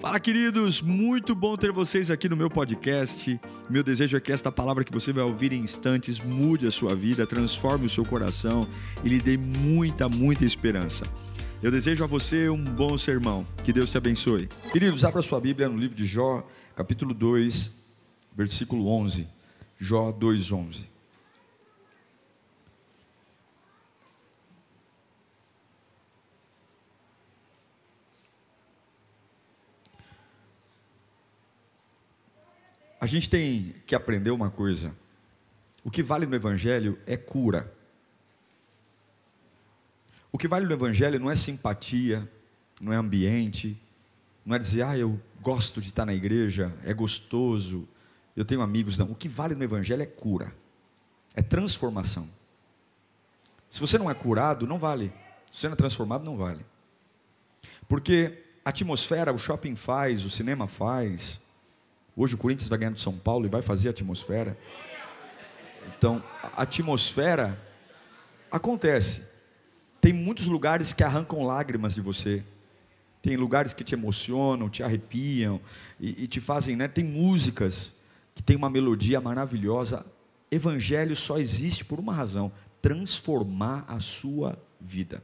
Fala, queridos! Muito bom ter vocês aqui no meu podcast. Meu desejo é que esta palavra que você vai ouvir em instantes mude a sua vida, transforme o seu coração e lhe dê muita, muita esperança. Eu desejo a você um bom sermão. Que Deus te abençoe. Queridos, abra sua Bíblia no livro de Jó, capítulo 2, versículo 11. Jó 2:11. Gente tem que aprender uma coisa. O que vale no Evangelho é cura. O que vale no Evangelho não é simpatia, não é ambiente, não é dizer, ah, eu gosto de estar na igreja, é gostoso, eu tenho amigos. Não. O que vale no Evangelho é cura, é transformação. Se você não é curado, não vale. Se você não é transformado, não vale. Porque a atmosfera, o shopping faz, o cinema faz, Hoje o Corinthians vai ganhar do São Paulo e vai fazer a atmosfera. Então, a atmosfera acontece. Tem muitos lugares que arrancam lágrimas de você. Tem lugares que te emocionam, te arrepiam e, e te fazem, né? Tem músicas que tem uma melodia maravilhosa. Evangelho só existe por uma razão: transformar a sua vida.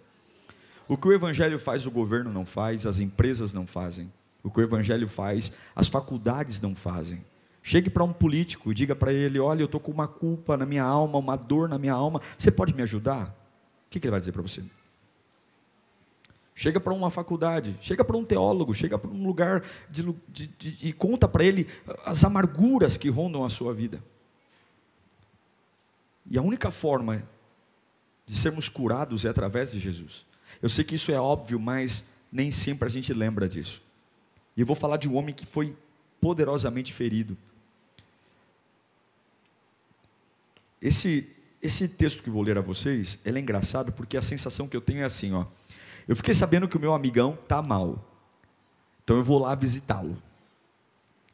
O que o Evangelho faz, o governo não faz, as empresas não fazem. O que o Evangelho faz, as faculdades não fazem. Chegue para um político e diga para ele: Olha, eu estou com uma culpa na minha alma, uma dor na minha alma, você pode me ajudar? O que, que ele vai dizer para você? Chega para uma faculdade, chega para um teólogo, chega para um lugar de, de, de, e conta para ele as amarguras que rondam a sua vida. E a única forma de sermos curados é através de Jesus. Eu sei que isso é óbvio, mas nem sempre a gente lembra disso. E eu vou falar de um homem que foi poderosamente ferido. Esse, esse texto que vou ler a vocês, ele é engraçado porque a sensação que eu tenho é assim, ó. Eu fiquei sabendo que o meu amigão tá mal. Então eu vou lá visitá-lo.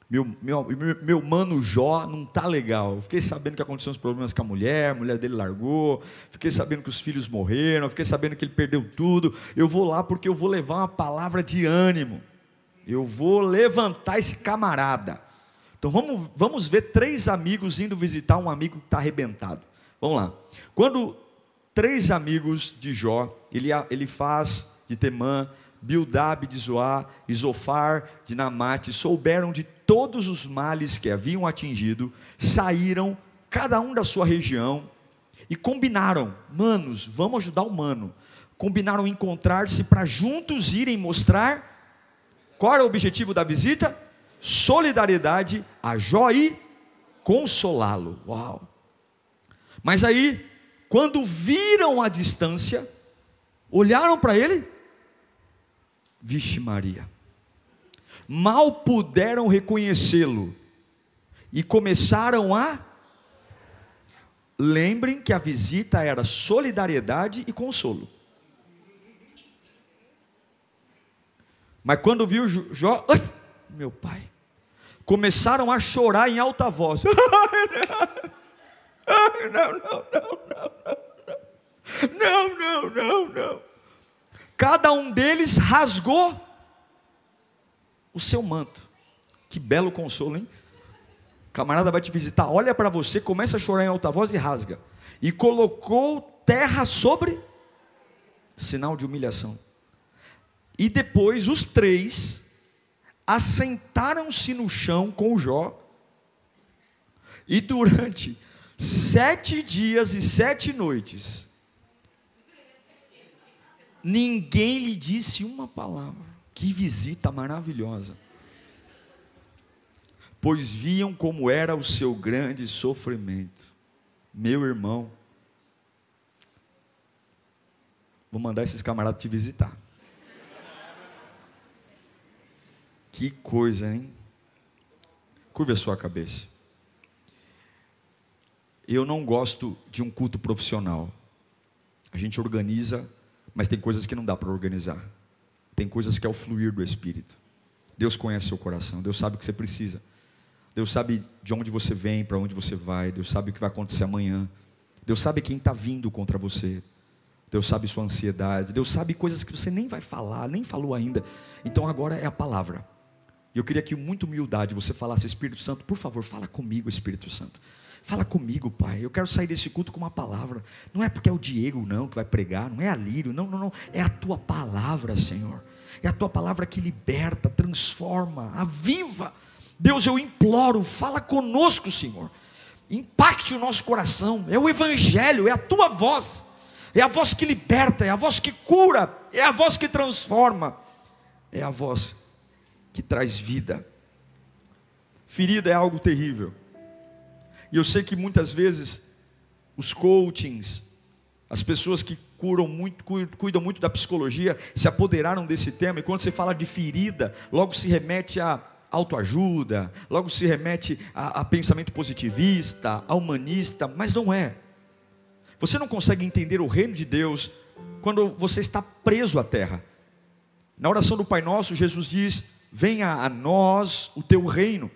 Meu, meu, meu, meu, mano Jó não tá legal. Eu fiquei sabendo que aconteceram uns problemas com a mulher, a mulher dele largou. Fiquei sabendo que os filhos morreram. Fiquei sabendo que ele perdeu tudo. Eu vou lá porque eu vou levar uma palavra de ânimo. Eu vou levantar esse camarada. Então vamos, vamos ver três amigos indo visitar um amigo que está arrebentado. Vamos lá. Quando três amigos de Jó, ele, ele faz de Temã, Bildab de Zoá, Isofar de Namate, souberam de todos os males que haviam atingido, saíram, cada um da sua região, e combinaram, manos, vamos ajudar o mano. Combinaram encontrar-se para juntos irem mostrar qual era o objetivo da visita? Solidariedade a Jó e consolá-lo. Uau! Mas aí, quando viram a distância, olharam para ele, vixe Maria, mal puderam reconhecê-lo e começaram a. Lembrem que a visita era solidariedade e consolo. Mas quando viu Jó, meu pai, começaram a chorar em alta voz. não, não, não, não, não, não, não, não. Cada um deles rasgou o seu manto. Que belo consolo, hein? camarada vai te visitar, olha para você, começa a chorar em alta voz e rasga. E colocou terra sobre sinal de humilhação. E depois os três assentaram-se no chão com Jó, e durante sete dias e sete noites, ninguém lhe disse uma palavra. Que visita maravilhosa! Pois viam como era o seu grande sofrimento. Meu irmão, vou mandar esses camaradas te visitar. Que coisa, hein? Curve a sua cabeça. Eu não gosto de um culto profissional. A gente organiza, mas tem coisas que não dá para organizar. Tem coisas que é o fluir do Espírito. Deus conhece seu coração, Deus sabe o que você precisa. Deus sabe de onde você vem, para onde você vai. Deus sabe o que vai acontecer amanhã. Deus sabe quem está vindo contra você. Deus sabe sua ansiedade. Deus sabe coisas que você nem vai falar, nem falou ainda. Então agora é a palavra. E eu queria que, muito humildade, você falasse: Espírito Santo, por favor, fala comigo, Espírito Santo. Fala comigo, Pai. Eu quero sair desse culto com uma palavra. Não é porque é o Diego, não, que vai pregar. Não é a Lírio. Não, não, não. É a tua palavra, Senhor. É a tua palavra que liberta, transforma, aviva. Deus, eu imploro, fala conosco, Senhor. Impacte o nosso coração. É o Evangelho, é a tua voz. É a voz que liberta, é a voz que cura, é a voz que transforma, é a voz que traz vida. Ferida é algo terrível. E eu sei que muitas vezes os coachings, as pessoas que curam muito, cuidam muito da psicologia, se apoderaram desse tema, e quando você fala de ferida, logo se remete a autoajuda, logo se remete a, a pensamento positivista, a humanista, mas não é. Você não consegue entender o reino de Deus quando você está preso à terra. Na oração do Pai Nosso, Jesus diz: Venha a nós o teu reino.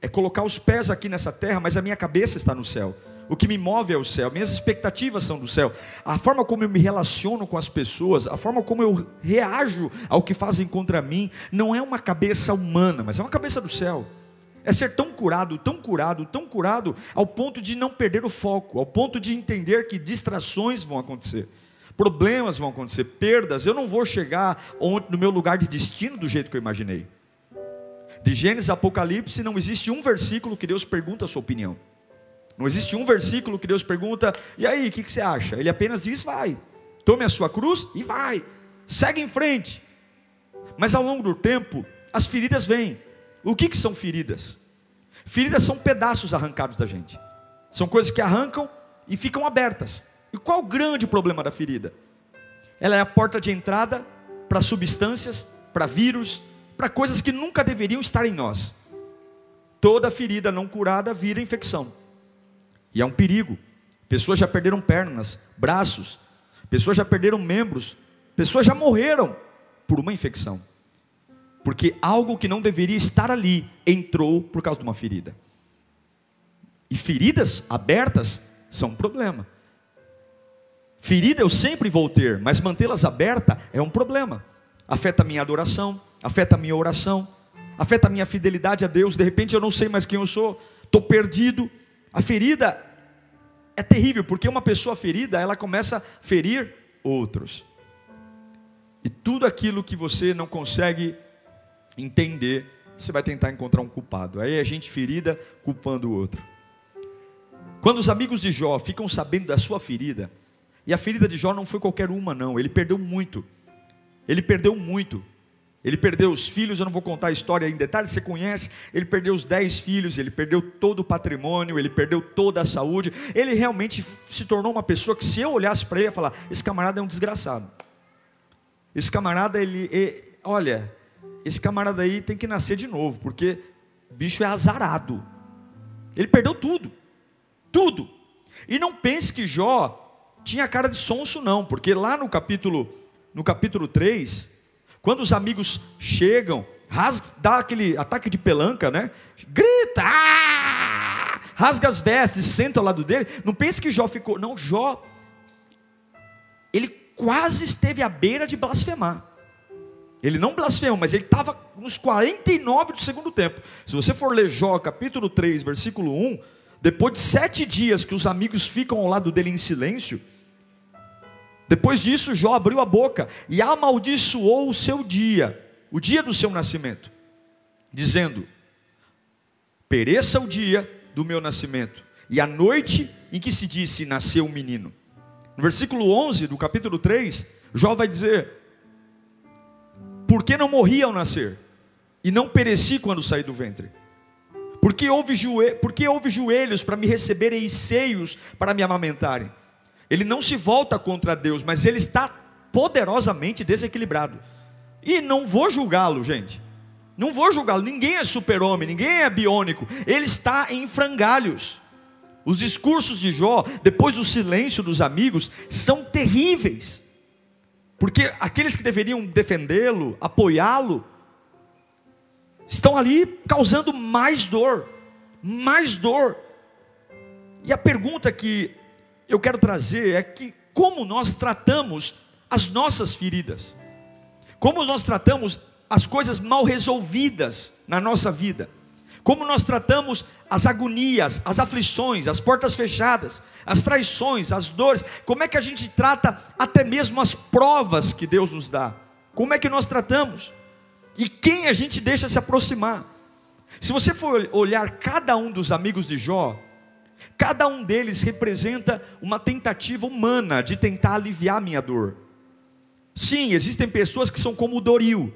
É colocar os pés aqui nessa terra, mas a minha cabeça está no céu. O que me move é o céu, minhas expectativas são do céu. A forma como eu me relaciono com as pessoas, a forma como eu reajo ao que fazem contra mim, não é uma cabeça humana, mas é uma cabeça do céu. É ser tão curado, tão curado, tão curado, ao ponto de não perder o foco, ao ponto de entender que distrações vão acontecer, problemas vão acontecer, perdas. Eu não vou chegar no meu lugar de destino do jeito que eu imaginei. De Gênesis a Apocalipse não existe um versículo que Deus pergunta a sua opinião. Não existe um versículo que Deus pergunta, e aí, o que, que você acha? Ele apenas diz: vai, tome a sua cruz e vai, segue em frente. Mas ao longo do tempo, as feridas vêm. O que, que são feridas? Feridas são pedaços arrancados da gente, são coisas que arrancam e ficam abertas. E qual o grande problema da ferida? Ela é a porta de entrada para substâncias, para vírus, para coisas que nunca deveriam estar em nós. Toda ferida não curada vira infecção. E é um perigo. Pessoas já perderam pernas, braços, pessoas já perderam membros, pessoas já morreram por uma infecção. Porque algo que não deveria estar ali entrou por causa de uma ferida. E feridas abertas são um problema. Ferida eu sempre vou ter, mas mantê-las abertas é um problema. Afeta a minha adoração, afeta a minha oração, afeta a minha fidelidade a Deus. De repente eu não sei mais quem eu sou, estou perdido. A ferida é terrível, porque uma pessoa ferida, ela começa a ferir outros. E tudo aquilo que você não consegue entender, você vai tentar encontrar um culpado. Aí a gente ferida culpando o outro. Quando os amigos de Jó ficam sabendo da sua ferida, e a ferida de Jó não foi qualquer uma, não, ele perdeu muito. Ele perdeu muito. Ele perdeu os filhos, eu não vou contar a história em detalhes, você conhece. Ele perdeu os dez filhos, ele perdeu todo o patrimônio, ele perdeu toda a saúde. Ele realmente se tornou uma pessoa que, se eu olhasse para ele, ia falar: esse camarada é um desgraçado. Esse camarada, ele, ele, olha, esse camarada aí tem que nascer de novo, porque bicho é azarado. Ele perdeu tudo, tudo. E não pense que Jó tinha cara de sonso, não, porque lá no capítulo, no capítulo 3, quando os amigos chegam, rasga, dá aquele ataque de pelanca, né? Grita! Ah! Rasga as vestes, senta ao lado dele. Não pense que Jó ficou. Não, Jó. Ele quase esteve à beira de blasfemar. Ele não blasfemou, mas ele estava nos 49 do segundo tempo. Se você for ler Jó, capítulo 3, versículo 1, depois de sete dias que os amigos ficam ao lado dele em silêncio, depois disso, Jó abriu a boca e amaldiçoou o seu dia, o dia do seu nascimento, dizendo: Pereça o dia do meu nascimento e a noite em que se disse nasceu um menino. No versículo 11 do capítulo 3, Jó vai dizer: Por que não morri ao nascer e não pereci quando saí do ventre? Porque houve, joelhos, houve joelhos para me receberem e seios para me amamentarem? Ele não se volta contra Deus, mas ele está poderosamente desequilibrado. E não vou julgá-lo, gente. Não vou julgá-lo. Ninguém é super-homem, ninguém é biônico. Ele está em frangalhos. Os discursos de Jó, depois do silêncio dos amigos, são terríveis. Porque aqueles que deveriam defendê-lo, apoiá-lo, estão ali causando mais dor, mais dor. E a pergunta que eu quero trazer é que como nós tratamos as nossas feridas, como nós tratamos as coisas mal resolvidas na nossa vida, como nós tratamos as agonias, as aflições, as portas fechadas, as traições, as dores, como é que a gente trata até mesmo as provas que Deus nos dá, como é que nós tratamos, e quem a gente deixa se aproximar. Se você for olhar cada um dos amigos de Jó, cada um deles representa uma tentativa humana de tentar aliviar a minha dor. Sim, existem pessoas que são como o Doril,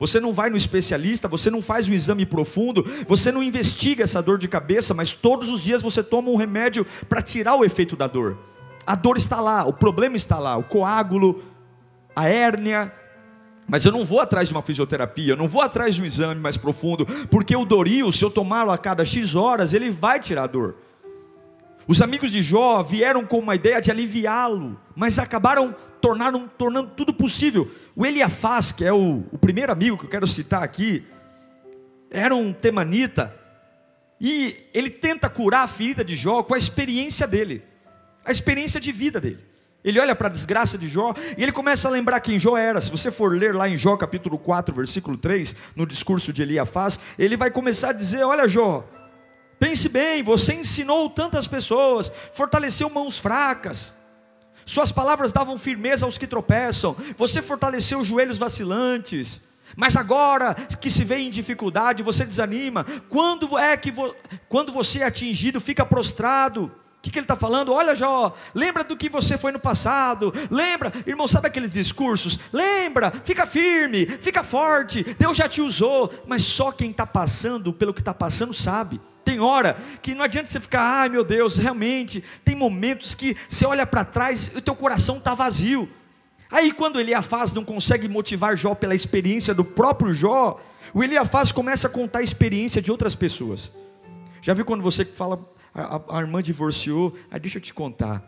você não vai no especialista, você não faz um exame profundo, você não investiga essa dor de cabeça, mas todos os dias você toma um remédio para tirar o efeito da dor. A dor está lá, o problema está lá, o coágulo, a hérnia. Mas eu não vou atrás de uma fisioterapia, eu não vou atrás de um exame mais profundo, porque o Doril, se eu tomá-lo a cada X horas, ele vai tirar a dor. Os amigos de Jó vieram com uma ideia de aliviá-lo, mas acabaram tornaram, tornando tudo possível. O Eliafaz, que é o, o primeiro amigo que eu quero citar aqui, era um temanita, e ele tenta curar a ferida de Jó com a experiência dele, a experiência de vida dele. Ele olha para a desgraça de Jó e ele começa a lembrar quem Jó era. Se você for ler lá em Jó capítulo 4, versículo 3, no discurso de Eliafaz, ele vai começar a dizer: Olha, Jó, Pense bem, você ensinou tantas pessoas, fortaleceu mãos fracas, suas palavras davam firmeza aos que tropeçam, você fortaleceu joelhos vacilantes, mas agora que se vê em dificuldade, você desanima. Quando é que vo... quando você é atingido, fica prostrado? O que, que ele está falando? Olha, Jó, lembra do que você foi no passado. Lembra, irmão, sabe aqueles discursos? Lembra, fica firme, fica forte. Deus já te usou, mas só quem está passando pelo que está passando sabe. Tem hora que não adianta você ficar, ai meu Deus, realmente, tem momentos que você olha para trás e o teu coração está vazio. Aí quando Eliafaz não consegue motivar Jó pela experiência do próprio Jó, o Eliafaz começa a contar a experiência de outras pessoas. Já viu quando você fala, a, a, irmã divorciou, aí deixa eu te contar.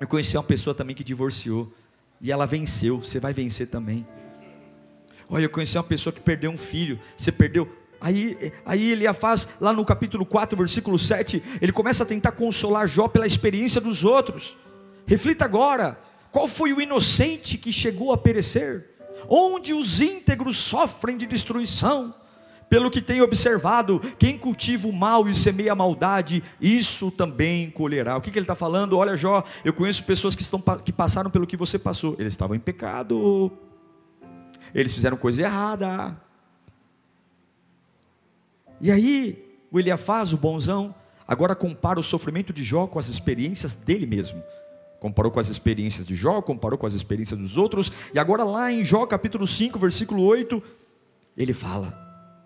Eu conheci uma pessoa também que divorciou, e ela venceu, você vai vencer também. Olha, eu conheci uma pessoa que perdeu um filho, você perdeu, Aí, aí ele faz lá no capítulo 4, versículo 7, ele começa a tentar consolar Jó pela experiência dos outros. Reflita agora: qual foi o inocente que chegou a perecer? Onde os íntegros sofrem de destruição? Pelo que tem observado, quem cultiva o mal e semeia a maldade, isso também colherá. O que, que ele está falando? Olha, Jó, eu conheço pessoas que, estão, que passaram pelo que você passou. Eles estavam em pecado, eles fizeram coisa errada, e aí, o Eliafaz, o bonzão, agora compara o sofrimento de Jó com as experiências dele mesmo. Comparou com as experiências de Jó, comparou com as experiências dos outros, e agora lá em Jó capítulo 5, versículo 8, ele fala: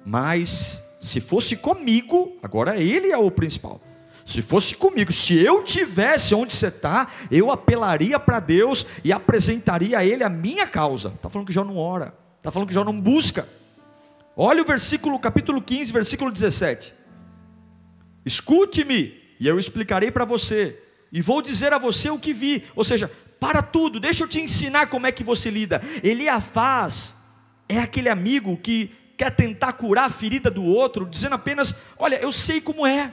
Mas se fosse comigo, agora ele é o principal. Se fosse comigo, se eu tivesse onde você está, eu apelaria para Deus e apresentaria a Ele a minha causa. Está falando que Jó não ora, está falando que Jó não busca. Olha o versículo, capítulo 15, versículo 17. Escute-me, e eu explicarei para você, e vou dizer a você o que vi. Ou seja, para tudo, deixa eu te ensinar como é que você lida. Eliafaz é aquele amigo que quer tentar curar a ferida do outro, dizendo apenas: Olha, eu sei como é,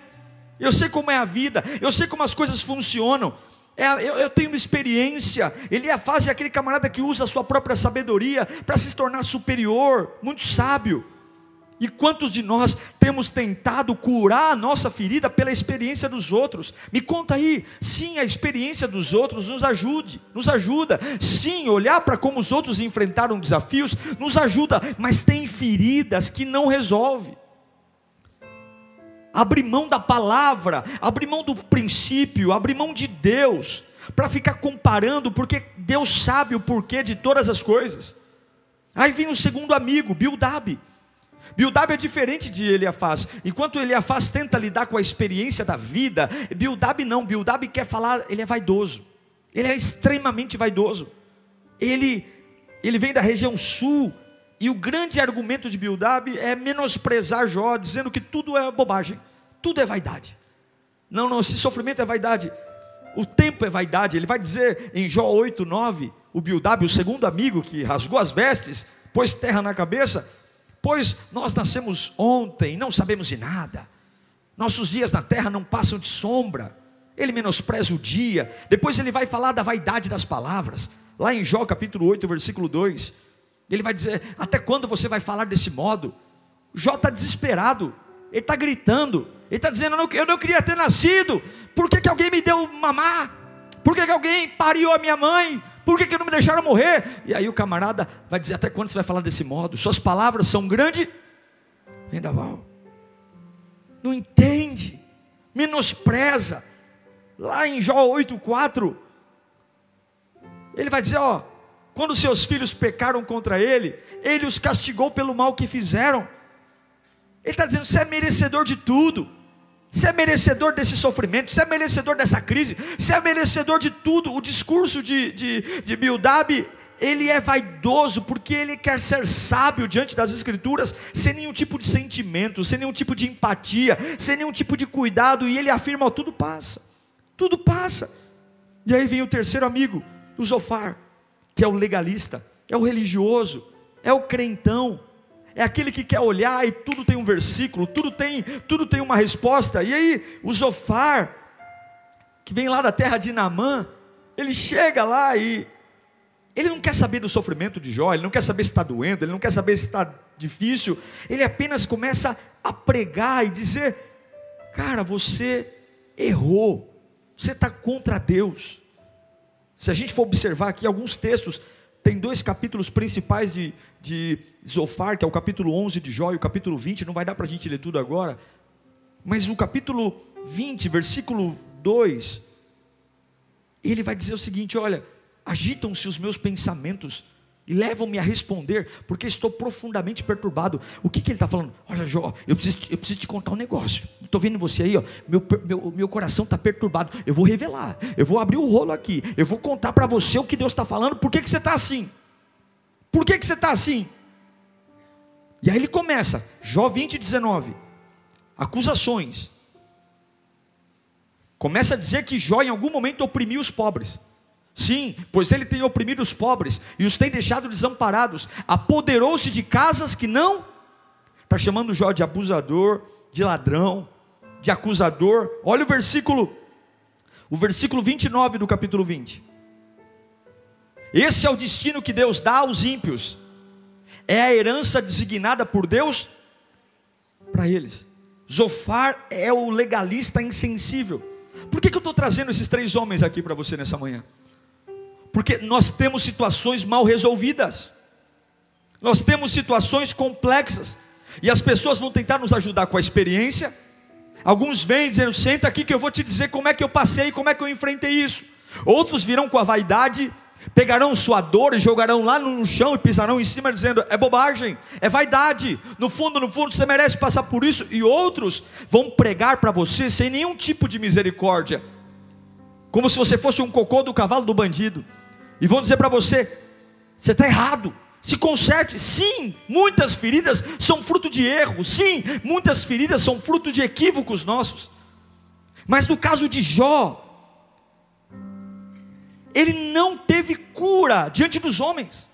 eu sei como é a vida, eu sei como as coisas funcionam. É, eu, eu, tenho uma experiência. Ele é aquele camarada que usa a sua própria sabedoria para se tornar superior, muito sábio. E quantos de nós temos tentado curar a nossa ferida pela experiência dos outros? Me conta aí. Sim, a experiência dos outros nos ajude, nos ajuda. Sim, olhar para como os outros enfrentaram desafios nos ajuda, mas tem feridas que não resolve. Abrir mão da palavra, abrir mão do princípio, abrir mão de Deus, para ficar comparando, porque Deus sabe o porquê de todas as coisas. Aí vem o segundo amigo, Bildab. Bildab é diferente de Eliafaz. Enquanto Eliafaz tenta lidar com a experiência da vida, Bildab não. Bildab quer falar, ele é vaidoso. Ele é extremamente vaidoso. Ele, ele vem da região sul. E o grande argumento de Bildab é menosprezar Jó, dizendo que tudo é bobagem, tudo é vaidade. Não, não, esse sofrimento é vaidade. O tempo é vaidade. Ele vai dizer em Jó 8, 9, o Bildab, o segundo amigo que rasgou as vestes, pôs terra na cabeça, Pois nós nascemos ontem, não sabemos de nada. Nossos dias na terra não passam de sombra. Ele menospreza o dia. Depois ele vai falar da vaidade das palavras. Lá em Jó capítulo 8, versículo 2. Ele vai dizer: Até quando você vai falar desse modo? Jó está desesperado, ele está gritando, ele está dizendo: eu não, queria ter nascido, por que, que alguém me deu mamar? Por que, que alguém pariu a minha mãe? Por que, que não me deixaram morrer? E aí o camarada vai dizer: Até quando você vai falar desse modo? Suas palavras são grande vendaval. Não entende, menospreza. Lá em Jó 8,4, ele vai dizer: Ó, quando seus filhos pecaram contra ele, ele os castigou pelo mal que fizeram. Ele está dizendo: você é merecedor de tudo, você é merecedor desse sofrimento, você é merecedor dessa crise, você é merecedor de tudo. O discurso de, de, de Bildab, ele é vaidoso porque ele quer ser sábio diante das Escrituras, sem nenhum tipo de sentimento, sem nenhum tipo de empatia, sem nenhum tipo de cuidado, e ele afirma: tudo passa, tudo passa. E aí vem o terceiro amigo, o Zofar que é o legalista, é o religioso, é o crentão, é aquele que quer olhar e tudo tem um versículo, tudo tem, tudo tem uma resposta. E aí, o Zofar, que vem lá da terra de Naamã, ele chega lá e ele não quer saber do sofrimento de Jó, ele não quer saber se está doendo, ele não quer saber se está difícil, ele apenas começa a pregar e dizer: Cara, você errou, você está contra Deus. Se a gente for observar aqui alguns textos, tem dois capítulos principais de, de Zofar, que é o capítulo 11 de Jó e o capítulo 20, não vai dar para a gente ler tudo agora, mas o capítulo 20, versículo 2, ele vai dizer o seguinte: olha, agitam-se os meus pensamentos e levam-me a responder, porque estou profundamente perturbado. O que, que ele está falando? Olha, Jó, eu preciso, eu preciso te contar um negócio. Estou vendo você aí, ó, meu, meu, meu coração está perturbado. Eu vou revelar, eu vou abrir o rolo aqui, eu vou contar para você o que Deus está falando, por que, que você está assim? Por que, que você está assim? E aí ele começa, Jó 20, 19, acusações. Começa a dizer que Jó em algum momento oprimiu os pobres. Sim, pois ele tem oprimido os pobres e os tem deixado desamparados. Apoderou-se de casas que não. Está chamando Jó de abusador, de ladrão, de acusador. Olha o versículo, o versículo 29 do capítulo 20. Esse é o destino que Deus dá aos ímpios. É a herança designada por Deus para eles. Zofar é o legalista insensível. Por que, que eu estou trazendo esses três homens aqui para você nessa manhã? Porque nós temos situações mal resolvidas, nós temos situações complexas, e as pessoas vão tentar nos ajudar com a experiência. Alguns vêm dizendo: senta aqui que eu vou te dizer como é que eu passei, como é que eu enfrentei isso. Outros virão com a vaidade, pegarão sua dor e jogarão lá no chão e pisarão em cima, dizendo: é bobagem, é vaidade. No fundo, no fundo, você merece passar por isso. E outros vão pregar para você sem nenhum tipo de misericórdia, como se você fosse um cocô do cavalo do bandido e vão dizer para você: você está errado. Se conserte, sim, muitas feridas são fruto de erro, sim, muitas feridas são fruto de equívocos nossos. Mas no caso de Jó, ele não teve cura diante dos homens.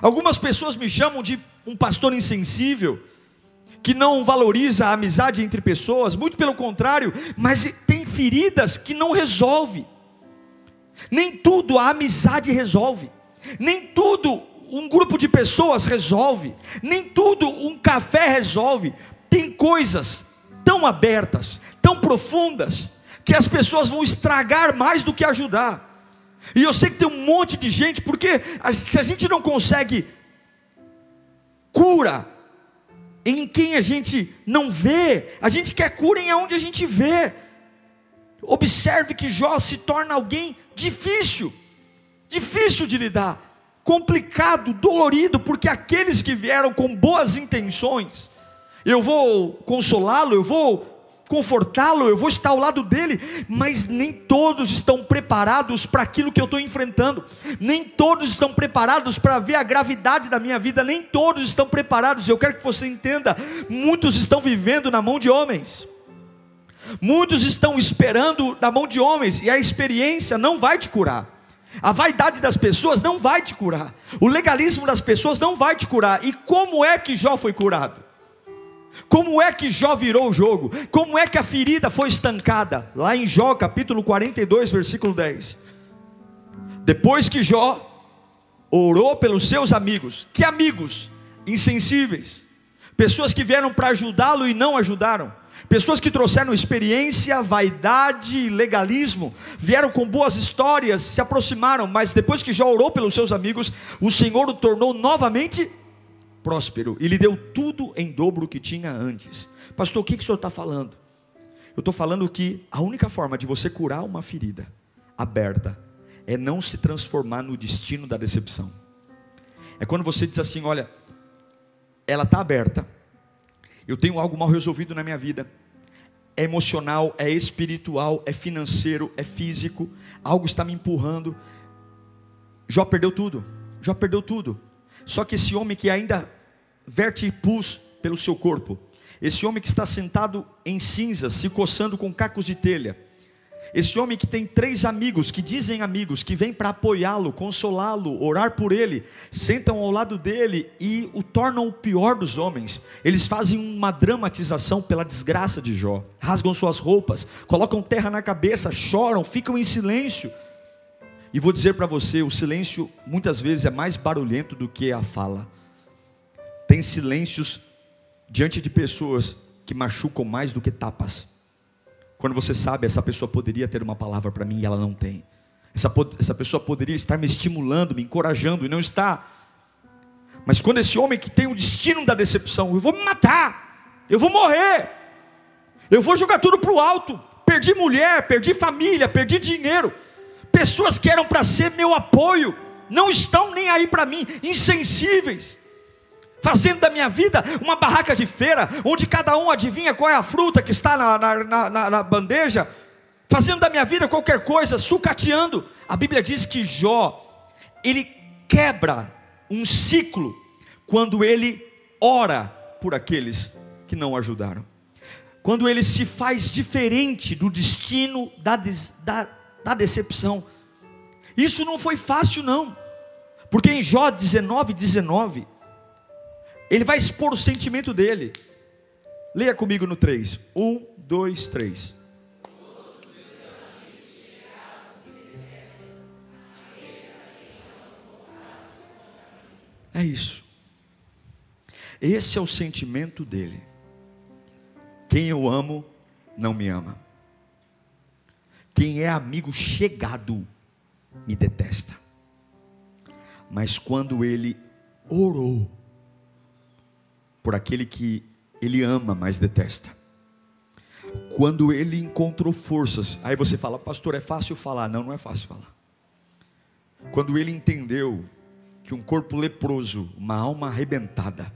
Algumas pessoas me chamam de um pastor insensível, que não valoriza a amizade entre pessoas, muito pelo contrário, mas tem feridas que não resolve. Nem tudo a amizade resolve, nem tudo um grupo de pessoas resolve, nem tudo um café resolve. Tem coisas tão abertas, tão profundas, que as pessoas vão estragar mais do que ajudar. E eu sei que tem um monte de gente, porque se a gente não consegue cura em quem a gente não vê, a gente quer cura em onde a gente vê. Observe que Jó se torna alguém difícil, difícil de lidar, complicado, dolorido, porque aqueles que vieram com boas intenções, eu vou consolá-lo, eu vou confortá-lo, eu vou estar ao lado dele, mas nem todos estão preparados para aquilo que eu estou enfrentando, nem todos estão preparados para ver a gravidade da minha vida, nem todos estão preparados. Eu quero que você entenda: muitos estão vivendo na mão de homens. Muitos estão esperando da mão de homens e a experiência não vai te curar. A vaidade das pessoas não vai te curar. O legalismo das pessoas não vai te curar. E como é que Jó foi curado? Como é que Jó virou o jogo? Como é que a ferida foi estancada? Lá em Jó, capítulo 42, versículo 10. Depois que Jó orou pelos seus amigos. Que amigos? Insensíveis. Pessoas que vieram para ajudá-lo e não ajudaram. Pessoas que trouxeram experiência, vaidade, legalismo, vieram com boas histórias, se aproximaram, mas depois que já orou pelos seus amigos, o Senhor o tornou novamente próspero e lhe deu tudo em dobro que tinha antes. Pastor, o que, que o senhor está falando? Eu estou falando que a única forma de você curar uma ferida aberta é não se transformar no destino da decepção. É quando você diz assim: olha, ela está aberta, eu tenho algo mal resolvido na minha vida, é emocional, é espiritual, é financeiro, é físico, algo está me empurrando. Jó perdeu tudo, Jó perdeu tudo. Só que esse homem que ainda verte pus pelo seu corpo, esse homem que está sentado em cinzas, se coçando com cacos de telha, esse homem que tem três amigos, que dizem amigos, que vêm para apoiá-lo, consolá-lo, orar por ele, sentam ao lado dele e o tornam o pior dos homens. Eles fazem uma dramatização pela desgraça de Jó, rasgam suas roupas, colocam terra na cabeça, choram, ficam em silêncio. E vou dizer para você: o silêncio muitas vezes é mais barulhento do que a fala. Tem silêncios diante de pessoas que machucam mais do que tapas. Quando você sabe, essa pessoa poderia ter uma palavra para mim e ela não tem. Essa, essa pessoa poderia estar me estimulando, me encorajando e não está. Mas quando esse homem que tem o destino da decepção, eu vou me matar, eu vou morrer, eu vou jogar tudo para o alto, perdi mulher, perdi família, perdi dinheiro, pessoas que eram para ser meu apoio, não estão nem aí para mim, insensíveis fazendo da minha vida uma barraca de feira, onde cada um adivinha qual é a fruta que está na, na, na, na bandeja, fazendo da minha vida qualquer coisa, sucateando. A Bíblia diz que Jó, ele quebra um ciclo quando ele ora por aqueles que não ajudaram. Quando ele se faz diferente do destino da, da, da decepção. Isso não foi fácil, não. Porque em Jó 19, 19, ele vai expor o sentimento dele. Leia comigo no 3. 1, 2, 3. É isso. Esse é o sentimento dele. Quem eu amo não me ama. Quem é amigo chegado me detesta. Mas quando ele orou, por aquele que ele ama, mas detesta. Quando ele encontrou forças, aí você fala, pastor, é fácil falar. Não, não é fácil falar. Quando ele entendeu que um corpo leproso, uma alma arrebentada,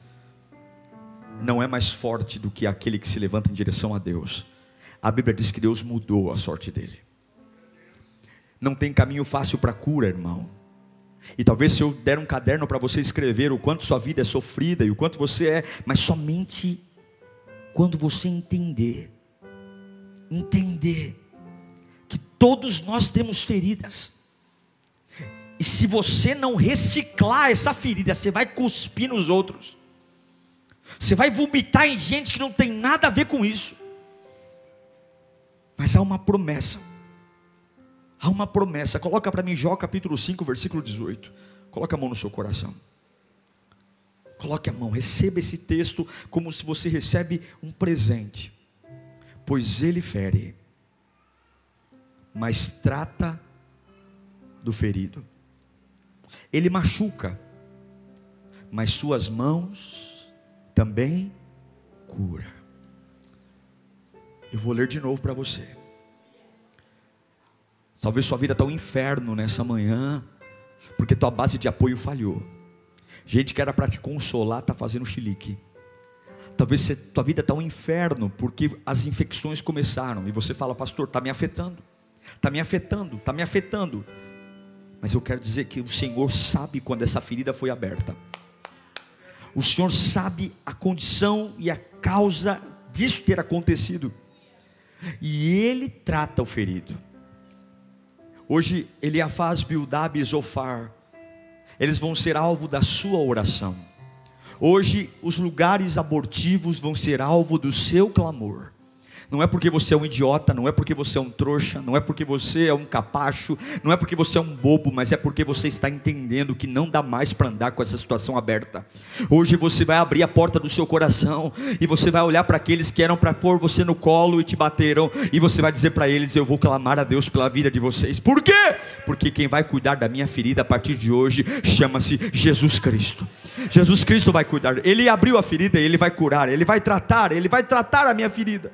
não é mais forte do que aquele que se levanta em direção a Deus. A Bíblia diz que Deus mudou a sorte dele. Não tem caminho fácil para cura, irmão. E talvez se eu der um caderno para você escrever o quanto sua vida é sofrida e o quanto você é, mas somente quando você entender, entender que todos nós temos feridas. E se você não reciclar essa ferida, você vai cuspir nos outros. Você vai vomitar em gente que não tem nada a ver com isso. Mas há uma promessa. Há uma promessa. Coloca para mim Jó capítulo 5, versículo 18. Coloca a mão no seu coração. Coloque a mão, receba esse texto como se você recebe um presente. Pois ele fere, mas trata do ferido. Ele machuca, mas suas mãos também cura. Eu vou ler de novo para você. Talvez sua vida está um inferno nessa manhã, porque tua base de apoio falhou. Gente que era para te consolar está fazendo chilique. Talvez você, tua vida está um inferno, porque as infecções começaram e você fala, pastor, está me afetando, está me afetando, está me afetando. Mas eu quero dizer que o Senhor sabe quando essa ferida foi aberta. O Senhor sabe a condição e a causa disso ter acontecido. E Ele trata o ferido. Hoje, Eliafaz, Bildab e Zofar, eles vão ser alvo da sua oração. Hoje, os lugares abortivos vão ser alvo do seu clamor. Não é porque você é um idiota, não é porque você é um trouxa, não é porque você é um capacho, não é porque você é um bobo, mas é porque você está entendendo que não dá mais para andar com essa situação aberta. Hoje você vai abrir a porta do seu coração e você vai olhar para aqueles que eram para pôr você no colo e te bateram, e você vai dizer para eles: Eu vou clamar a Deus pela vida de vocês. Por quê? Porque quem vai cuidar da minha ferida a partir de hoje chama-se Jesus Cristo. Jesus Cristo vai cuidar. Ele abriu a ferida, ele vai curar, ele vai tratar, ele vai tratar a minha ferida.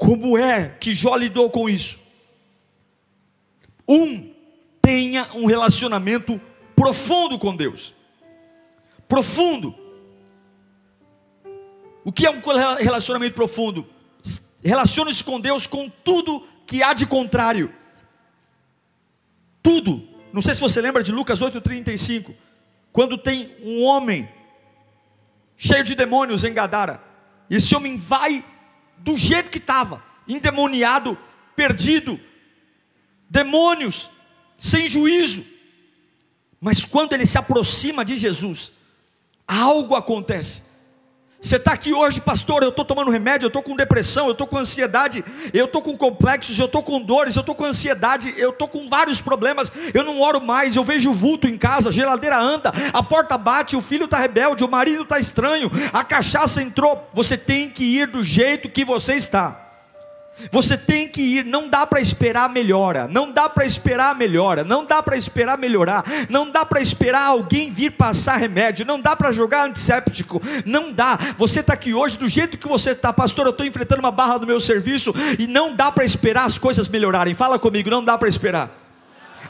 Como é que Jó lidou com isso? Um, tenha um relacionamento profundo com Deus. Profundo. O que é um relacionamento profundo? Relacione-se com Deus com tudo que há de contrário. Tudo. Não sei se você lembra de Lucas 8,35. Quando tem um homem cheio de demônios em Gadara. Esse homem vai do jeito que estava, endemoniado, perdido, demônios, sem juízo. Mas quando ele se aproxima de Jesus, algo acontece. Você está aqui hoje, pastor. Eu estou tomando remédio, eu estou com depressão, eu estou com ansiedade, eu estou com complexos, eu estou com dores, eu estou com ansiedade, eu estou com vários problemas. Eu não oro mais, eu vejo vulto em casa, a geladeira anda, a porta bate, o filho está rebelde, o marido está estranho, a cachaça entrou. Você tem que ir do jeito que você está. Você tem que ir, não dá para esperar melhora, não dá para esperar melhora, não dá para esperar melhorar, não dá para esperar alguém vir passar remédio, não dá para jogar antisséptico, não dá. Você está aqui hoje do jeito que você está, pastor. Eu estou enfrentando uma barra no meu serviço e não dá para esperar as coisas melhorarem. Fala comigo, não dá para esperar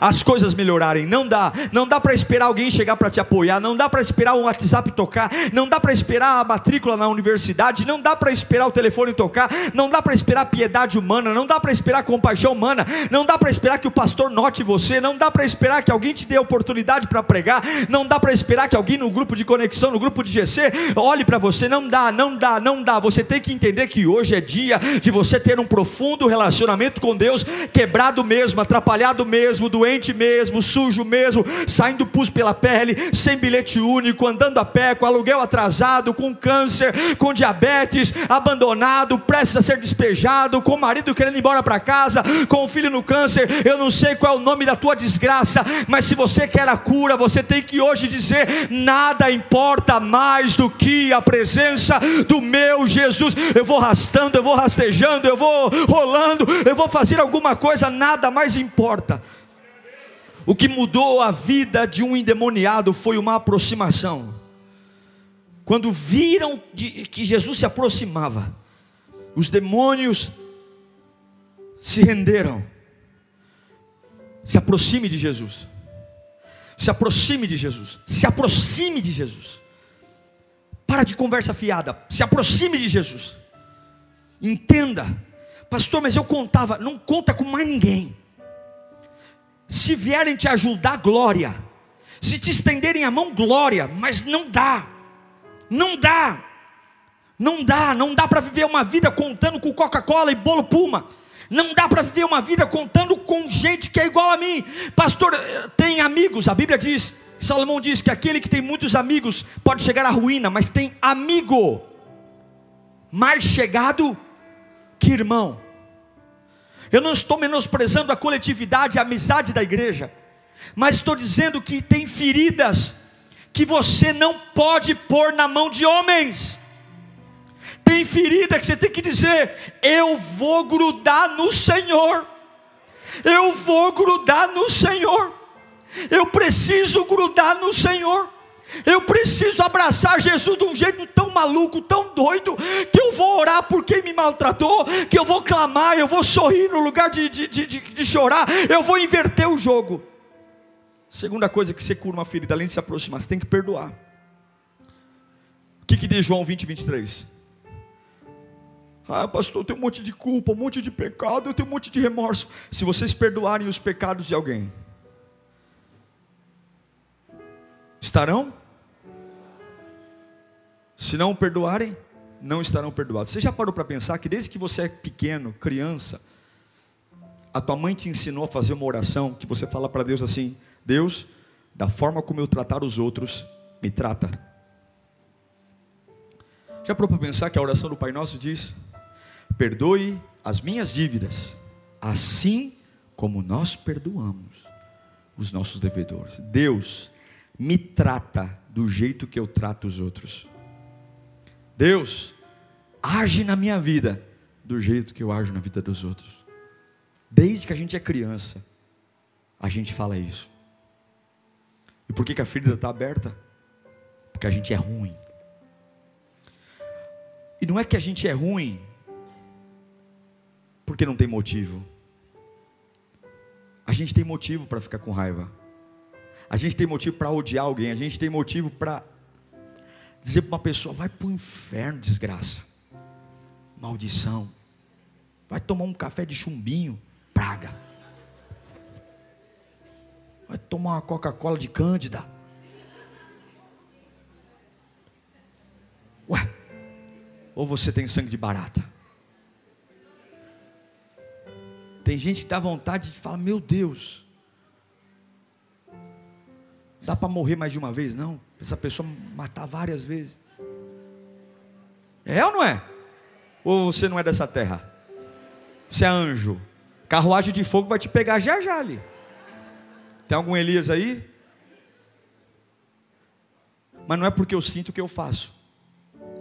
as coisas melhorarem. Não dá, não dá para esperar alguém chegar para te apoiar, não dá para esperar o WhatsApp tocar, não dá para esperar a matrícula na universidade, não dá para esperar o telefone tocar, não dá para esperar piedade humana, não dá para esperar compaixão humana, não dá para esperar que o pastor note você, não dá para esperar que alguém te dê oportunidade para pregar, não dá para esperar que alguém no grupo de conexão, no grupo de GC, olhe para você, não dá, não dá, não dá. Você tem que entender que hoje é dia de você ter um profundo relacionamento com Deus, quebrado mesmo, atrapalhado mesmo, doente doente mesmo, sujo mesmo, saindo pus pela pele, sem bilhete único, andando a pé, com aluguel atrasado, com câncer, com diabetes, abandonado, prestes a ser despejado, com o marido querendo ir embora para casa, com o filho no câncer. Eu não sei qual é o nome da tua desgraça, mas se você quer a cura, você tem que hoje dizer: nada importa mais do que a presença do meu Jesus. Eu vou rastando, eu vou rastejando, eu vou rolando, eu vou fazer alguma coisa, nada mais importa. O que mudou a vida de um endemoniado foi uma aproximação. Quando viram que Jesus se aproximava, os demônios se renderam. Se aproxime de Jesus. Se aproxime de Jesus. Se aproxime de Jesus. Para de conversa fiada. Se aproxime de Jesus. Entenda, pastor, mas eu contava. Não conta com mais ninguém. Se vierem te ajudar, glória. Se te estenderem a mão, glória. Mas não dá. Não dá. Não dá. Não dá para viver uma vida contando com Coca-Cola e bolo Puma. Não dá para viver uma vida contando com gente que é igual a mim. Pastor, tem amigos. A Bíblia diz, Salomão diz que aquele que tem muitos amigos pode chegar à ruína, mas tem amigo mais chegado que irmão. Eu não estou menosprezando a coletividade, a amizade da igreja, mas estou dizendo que tem feridas que você não pode pôr na mão de homens. Tem ferida que você tem que dizer: eu vou grudar no Senhor. Eu vou grudar no Senhor. Eu preciso grudar no Senhor. Eu preciso abraçar Jesus de um jeito tão maluco, tão doido, que eu vou orar por quem me maltratou, que eu vou clamar, eu vou sorrir no lugar de, de, de, de chorar, eu vou inverter o jogo. Segunda coisa que você cura uma ferida, além de se aproximar, você tem que perdoar. O que, que diz João 20, 23? Ah, pastor, eu tenho um monte de culpa, um monte de pecado, eu tenho um monte de remorso. Se vocês perdoarem os pecados de alguém, estarão se não perdoarem, não estarão perdoados. Você já parou para pensar que desde que você é pequeno, criança, a tua mãe te ensinou a fazer uma oração que você fala para Deus assim: Deus, da forma como eu tratar os outros, me trata. Já parou para pensar que a oração do Pai Nosso diz: Perdoe as minhas dívidas, assim como nós perdoamos os nossos devedores. Deus me trata do jeito que eu trato os outros. Deus age na minha vida do jeito que eu ajo na vida dos outros. Desde que a gente é criança, a gente fala isso. E por que, que a ferida está aberta? Porque a gente é ruim. E não é que a gente é ruim porque não tem motivo. A gente tem motivo para ficar com raiva. A gente tem motivo para odiar alguém. A gente tem motivo para dizer para uma pessoa: vai para o inferno, desgraça, maldição. Vai tomar um café de chumbinho, praga. Vai tomar uma Coca-Cola de Cândida. Ué, ou você tem sangue de barata? Tem gente que dá vontade de falar: Meu Deus, dá para morrer mais de uma vez? Não, essa pessoa matar várias vezes. É ou não é? Ou você não é dessa terra? Você é anjo. Carruagem de fogo vai te pegar já já ali. Tem algum Elias aí? Mas não é porque eu sinto que eu faço.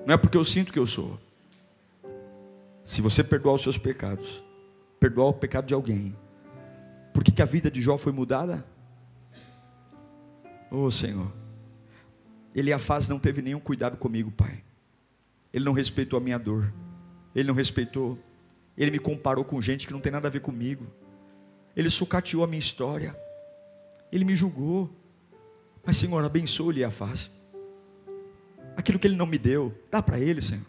Não é porque eu sinto que eu sou. Se você perdoar os seus pecados, perdoar o pecado de alguém, por que, que a vida de Jó foi mudada? Oh Senhor, Eliafaz não teve nenhum cuidado comigo, Pai. Ele não respeitou a minha dor. Ele não respeitou. Ele me comparou com gente que não tem nada a ver comigo. Ele sucateou a minha história. Ele me julgou. Mas, Senhor, abençoe Eliafaz. Aquilo que ele não me deu, dá para ele, Senhor.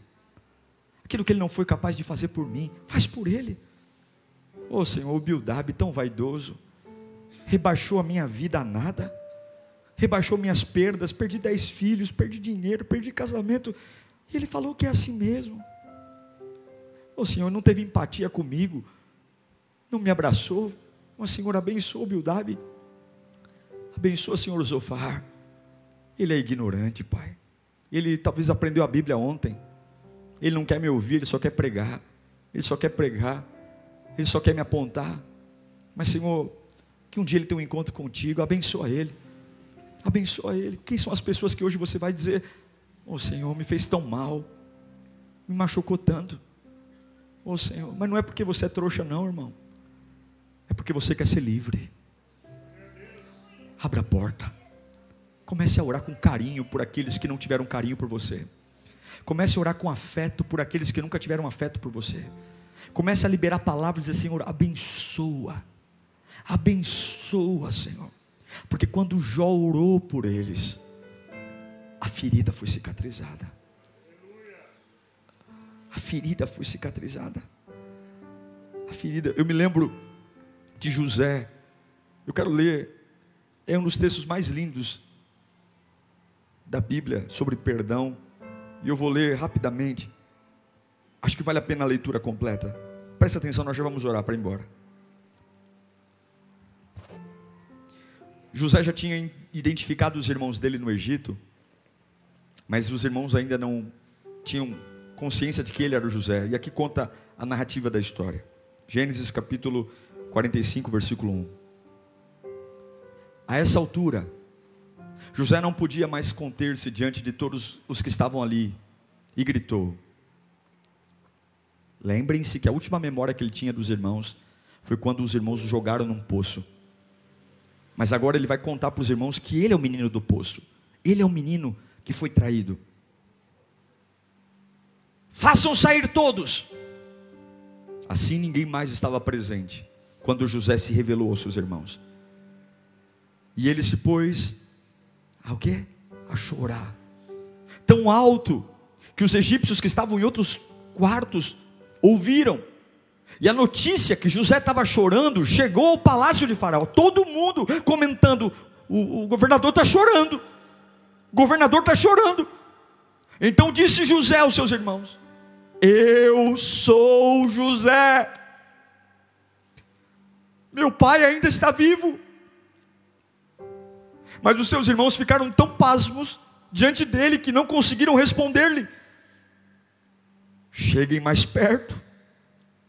Aquilo que ele não foi capaz de fazer por mim, faz por ele. Oh, Senhor, o Bildab tão vaidoso, rebaixou a minha vida a nada, rebaixou minhas perdas, perdi dez filhos, perdi dinheiro, perdi casamento, e ele falou que é assim mesmo. Oh, Senhor, não teve empatia comigo, não me abraçou. O Senhor abençoou o Bildab, abençoa o Senhor Zofar. Ele é ignorante, Pai. Ele talvez aprendeu a Bíblia ontem. Ele não quer me ouvir, ele só quer pregar. Ele só quer pregar. Ele só quer me apontar. Mas, Senhor, que um dia ele tenha um encontro contigo, abençoa ele. Abençoa ele. Quem são as pessoas que hoje você vai dizer: "O oh, Senhor me fez tão mal, me machucou tanto"? Ô oh, Senhor, mas não é porque você é trouxa, não, irmão. É porque você quer ser livre. Abra a porta. Comece a orar com carinho por aqueles que não tiveram carinho por você. Comece a orar com afeto por aqueles que nunca tiveram afeto por você. Comece a liberar palavras e dizer, Senhor, abençoa. Abençoa, Senhor. Porque quando Jó orou por eles, a ferida foi cicatrizada. A ferida foi cicatrizada. A ferida, eu me lembro de José. Eu quero ler, é um dos textos mais lindos da Bíblia sobre perdão, e eu vou ler rapidamente. Acho que vale a pena a leitura completa. Presta atenção, nós já vamos orar para ir embora. José já tinha identificado os irmãos dele no Egito, mas os irmãos ainda não tinham consciência de que ele era o José. E aqui conta a narrativa da história. Gênesis capítulo 45, versículo 1. A essa altura, José não podia mais conter-se diante de todos os que estavam ali e gritou. Lembrem-se que a última memória que ele tinha dos irmãos foi quando os irmãos o jogaram num poço. Mas agora ele vai contar para os irmãos que ele é o menino do poço. Ele é o menino que foi traído. Façam sair todos. Assim ninguém mais estava presente quando José se revelou aos seus irmãos. E ele se pôs a o quê? A chorar. Tão alto que os egípcios que estavam em outros quartos ouviram. E a notícia que José estava chorando chegou ao palácio de Faraó. Todo mundo comentando: o, o governador está chorando. O governador está chorando. Então disse José aos seus irmãos: Eu sou José. Meu pai ainda está vivo. Mas os seus irmãos ficaram tão pasmos diante dele que não conseguiram responder-lhe. Cheguem mais perto.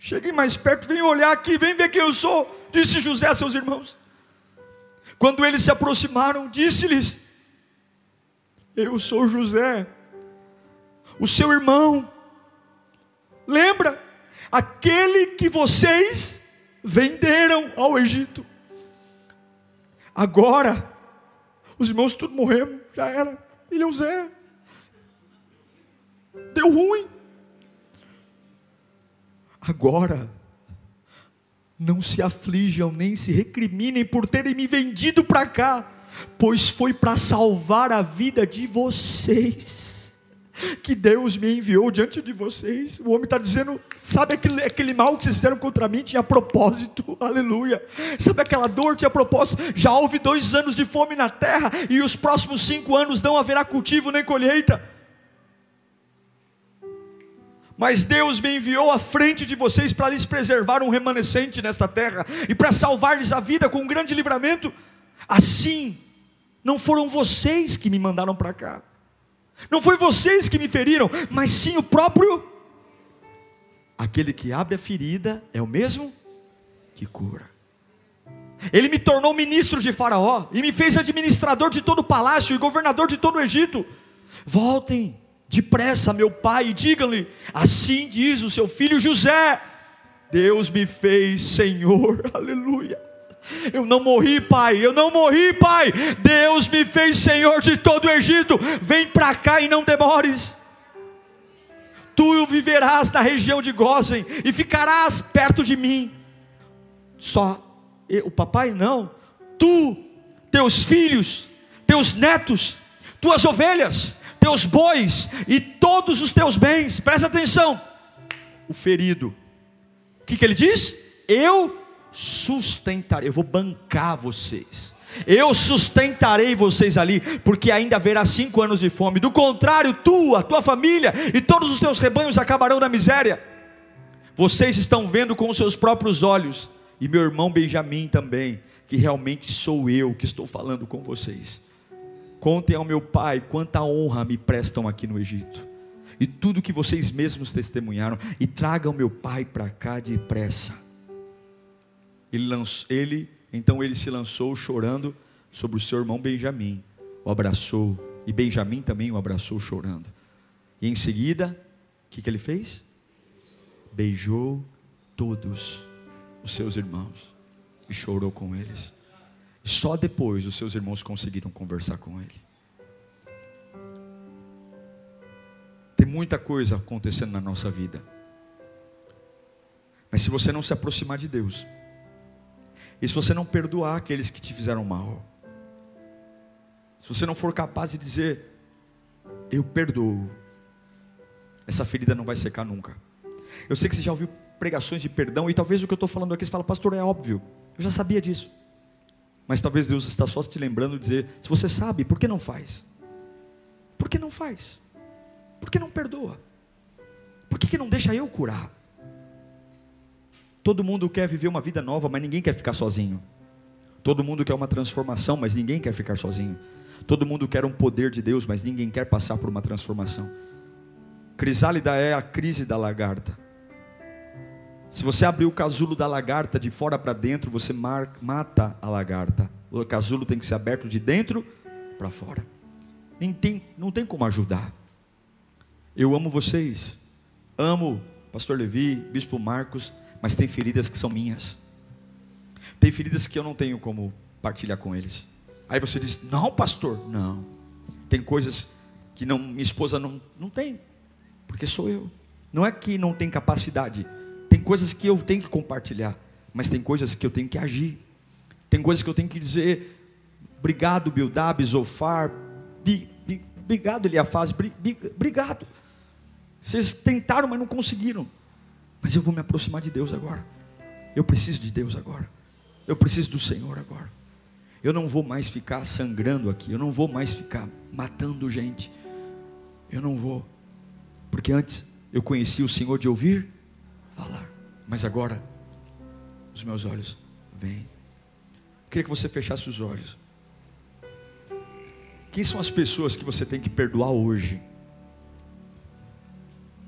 Cheguem mais perto, vem olhar aqui, vem ver quem eu sou, disse José a seus irmãos. Quando eles se aproximaram, disse-lhes: Eu sou José, o seu irmão. Lembra? Aquele que vocês venderam ao Egito. Agora, os irmãos tudo morreram, já era. Ele é o Zé. Deu ruim. Agora, não se aflijam nem se recriminem por terem me vendido para cá, pois foi para salvar a vida de vocês que Deus me enviou diante de vocês. O homem está dizendo: sabe aquele, aquele mal que vocês fizeram contra mim? Tinha propósito, aleluia. Sabe aquela dor? Tinha propósito. Já houve dois anos de fome na terra, e os próximos cinco anos não haverá cultivo nem colheita. Mas Deus me enviou à frente de vocês para lhes preservar um remanescente nesta terra e para salvar-lhes a vida com um grande livramento. Assim, não foram vocês que me mandaram para cá não foi vocês que me feriram, mas sim o próprio. Aquele que abre a ferida é o mesmo que cura. Ele me tornou ministro de Faraó e me fez administrador de todo o palácio e governador de todo o Egito. Voltem depressa, meu pai, e digam-lhe: Assim diz o seu filho José: Deus me fez Senhor, aleluia. Eu não morri, pai. Eu não morri, pai. Deus me fez senhor de todo o Egito. Vem para cá e não demores. Tu viverás na região de Gozen e ficarás perto de mim. Só o papai não. Tu, teus filhos, teus netos, tuas ovelhas, teus bois e todos os teus bens. Presta atenção. O ferido. O que, que ele diz? Eu sustentarei, eu vou bancar vocês. Eu sustentarei vocês ali, porque ainda haverá cinco anos de fome. Do contrário, tu, a tua família e todos os teus rebanhos acabarão na miséria. Vocês estão vendo com os seus próprios olhos, e meu irmão Benjamim também, que realmente sou eu que estou falando com vocês. Contem ao meu pai quanta honra me prestam aqui no Egito, e tudo que vocês mesmos testemunharam, e tragam meu pai para cá depressa ele, lançou, ele, então ele se lançou chorando sobre o seu irmão Benjamim, o abraçou, e Benjamim também o abraçou chorando. E em seguida, o que, que ele fez? Beijou todos os seus irmãos e chorou com eles. Só depois os seus irmãos conseguiram conversar com ele. Tem muita coisa acontecendo na nossa vida. Mas se você não se aproximar de Deus, e se você não perdoar aqueles que te fizeram mal, se você não for capaz de dizer, eu perdoo, essa ferida não vai secar nunca. Eu sei que você já ouviu pregações de perdão, e talvez o que eu estou falando aqui, você fala, pastor, é óbvio, eu já sabia disso. Mas talvez Deus está só te lembrando de dizer, se você sabe, por que não faz? Por que não faz? Por que não perdoa? Por que, que não deixa eu curar? Todo mundo quer viver uma vida nova, mas ninguém quer ficar sozinho. Todo mundo quer uma transformação, mas ninguém quer ficar sozinho. Todo mundo quer um poder de Deus, mas ninguém quer passar por uma transformação. Crisálida é a crise da lagarta. Se você abrir o casulo da lagarta de fora para dentro, você mata a lagarta. O casulo tem que ser aberto de dentro para fora. Nem tem, não tem como ajudar. Eu amo vocês. Amo Pastor Levi, Bispo Marcos mas tem feridas que são minhas. Tem feridas que eu não tenho como partilhar com eles. Aí você diz: Não, pastor, não. Tem coisas que não, minha esposa não, não tem, porque sou eu. Não é que não tem capacidade. Coisas que eu tenho que compartilhar, mas tem coisas que eu tenho que agir. Tem coisas que eu tenho que dizer: Obrigado, Bildab, Zofar, obrigado, Eliafaz, obrigado. Vocês tentaram, mas não conseguiram. Mas eu vou me aproximar de Deus agora. Eu preciso de Deus agora. Eu preciso do Senhor agora. Eu não vou mais ficar sangrando aqui. Eu não vou mais ficar matando gente. Eu não vou. Porque antes eu conhecia o Senhor de ouvir falar. Mas agora os meus olhos vêm. Queria que você fechasse os olhos. Quem são as pessoas que você tem que perdoar hoje?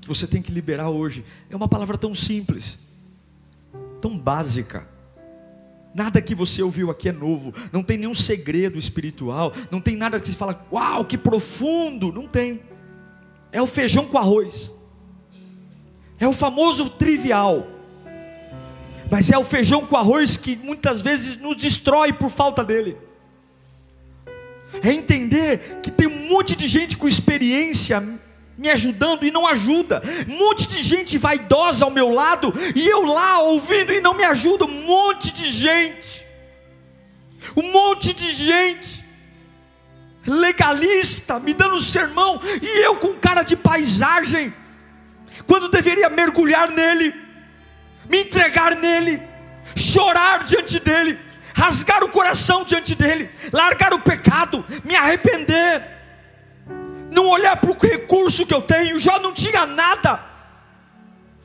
que você tem que liberar hoje. É uma palavra tão simples, tão básica. Nada que você ouviu aqui é novo, não tem nenhum segredo espiritual, não tem nada que se fala, uau, que profundo, não tem. É o feijão com arroz, é o famoso trivial, mas é o feijão com arroz que muitas vezes nos destrói por falta dele. É entender que tem um monte de gente com experiência me ajudando e não ajuda. Um monte de gente vaidosa ao meu lado e eu lá ouvindo e não me ajuda. Um monte de gente. Um monte de gente legalista me dando sermão e eu com cara de paisagem, quando deveria mergulhar nele, me entregar nele, chorar diante dele, rasgar o coração diante dele, largar o pecado, me arrepender não olhar para o recurso que eu tenho, já não tinha nada.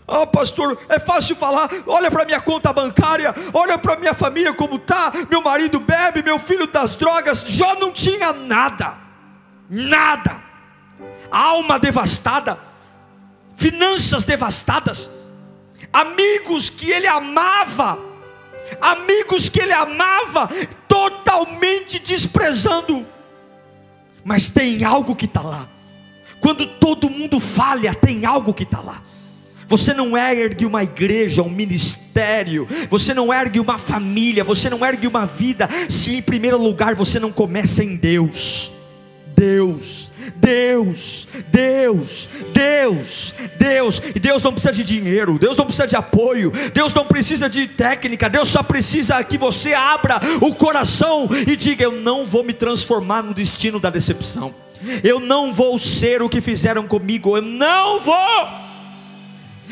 Ah, oh, pastor, é fácil falar. Olha para minha conta bancária, olha para minha família como tá. Meu marido bebe, meu filho das drogas. Já não tinha nada, nada. Alma devastada, finanças devastadas, amigos que ele amava, amigos que ele amava, totalmente desprezando mas tem algo que está lá. Quando todo mundo falha, tem algo que está lá. Você não ergue uma igreja, um ministério, você não ergue uma família, você não ergue uma vida, se em primeiro lugar você não começa em Deus. Deus, Deus, Deus, Deus, Deus, e Deus não precisa de dinheiro, Deus não precisa de apoio, Deus não precisa de técnica, Deus só precisa que você abra o coração e diga: Eu não vou me transformar no destino da decepção, eu não vou ser o que fizeram comigo, eu não vou,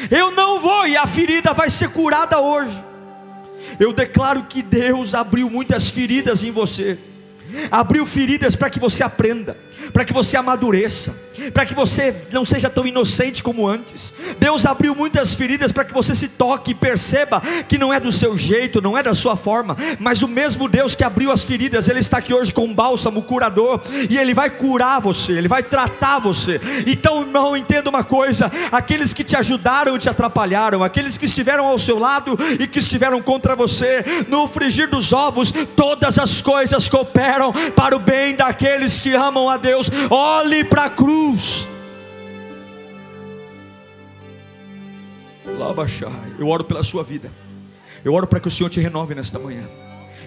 eu não vou, e a ferida vai ser curada hoje. Eu declaro que Deus abriu muitas feridas em você abriu feridas para que você aprenda, para que você amadureça, para que você não seja tão inocente como antes. Deus abriu muitas feridas para que você se toque e perceba que não é do seu jeito, não é da sua forma, mas o mesmo Deus que abriu as feridas, Ele está aqui hoje com um bálsamo curador e Ele vai curar você, Ele vai tratar você. Então, irmão, entenda uma coisa: aqueles que te ajudaram e te atrapalharam, aqueles que estiveram ao seu lado e que estiveram contra você, no frigir dos ovos, todas as coisas cooperam para o bem daqueles que amam a Deus. Olhe para a cruz cruz. Eu oro pela sua vida. Eu oro para que o Senhor te renove nesta manhã.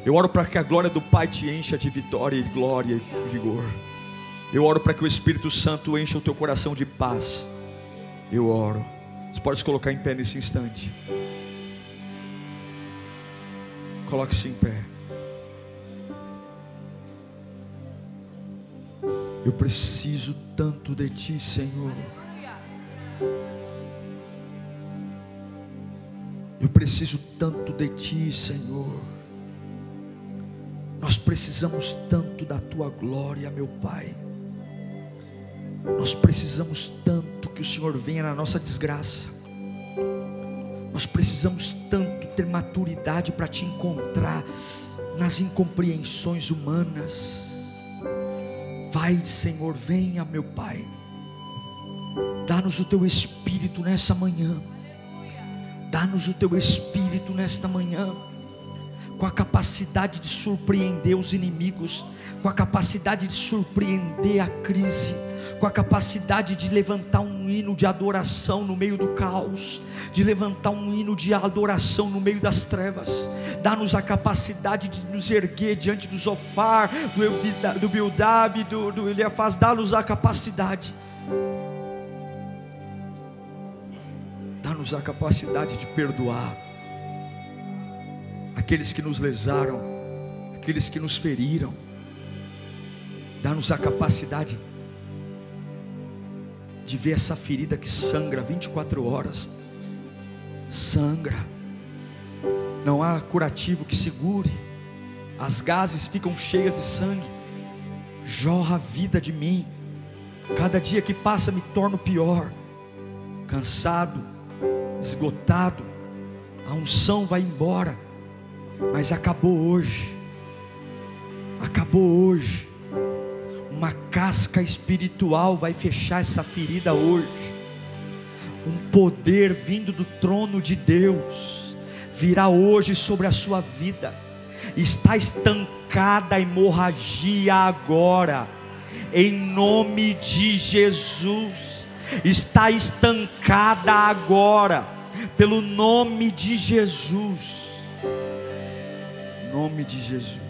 Eu oro para que a glória do Pai te encha de vitória e glória e vigor. Eu oro para que o Espírito Santo encha o teu coração de paz. Eu oro. Você pode se colocar em pé nesse instante. Coloque-se em pé. Eu preciso tanto de Ti, Senhor. Eu preciso tanto de Ti, Senhor. Nós precisamos tanto da Tua glória, meu Pai. Nós precisamos tanto que o Senhor venha na nossa desgraça. Nós precisamos tanto ter maturidade para te encontrar nas incompreensões humanas Vai, Senhor, venha, meu Pai. Dá-nos o teu espírito nessa manhã. Dá-nos o teu espírito nesta manhã. Com a capacidade de surpreender os inimigos, com a capacidade de surpreender a crise, com a capacidade de levantar um hino de adoração no meio do caos, de levantar um hino de adoração no meio das trevas. Dá-nos a capacidade de nos erguer diante do Zofar, do, do Bildab, do, do Eliafaz, dá-nos a capacidade. Dá-nos a capacidade de perdoar aqueles que nos lesaram, aqueles que nos feriram. Dá-nos a capacidade de ver essa ferida que sangra 24 horas. Sangra. Não há curativo que segure. As gases ficam cheias de sangue. Jorra a vida de mim. Cada dia que passa me torno pior. Cansado, esgotado. A unção vai embora. Mas acabou hoje. Acabou hoje uma casca espiritual vai fechar essa ferida hoje. um poder vindo do trono de Deus virá hoje sobre a sua vida. Está estancada a hemorragia agora, em nome de Jesus. Está estancada agora, pelo nome de Jesus. Nome de Jesus.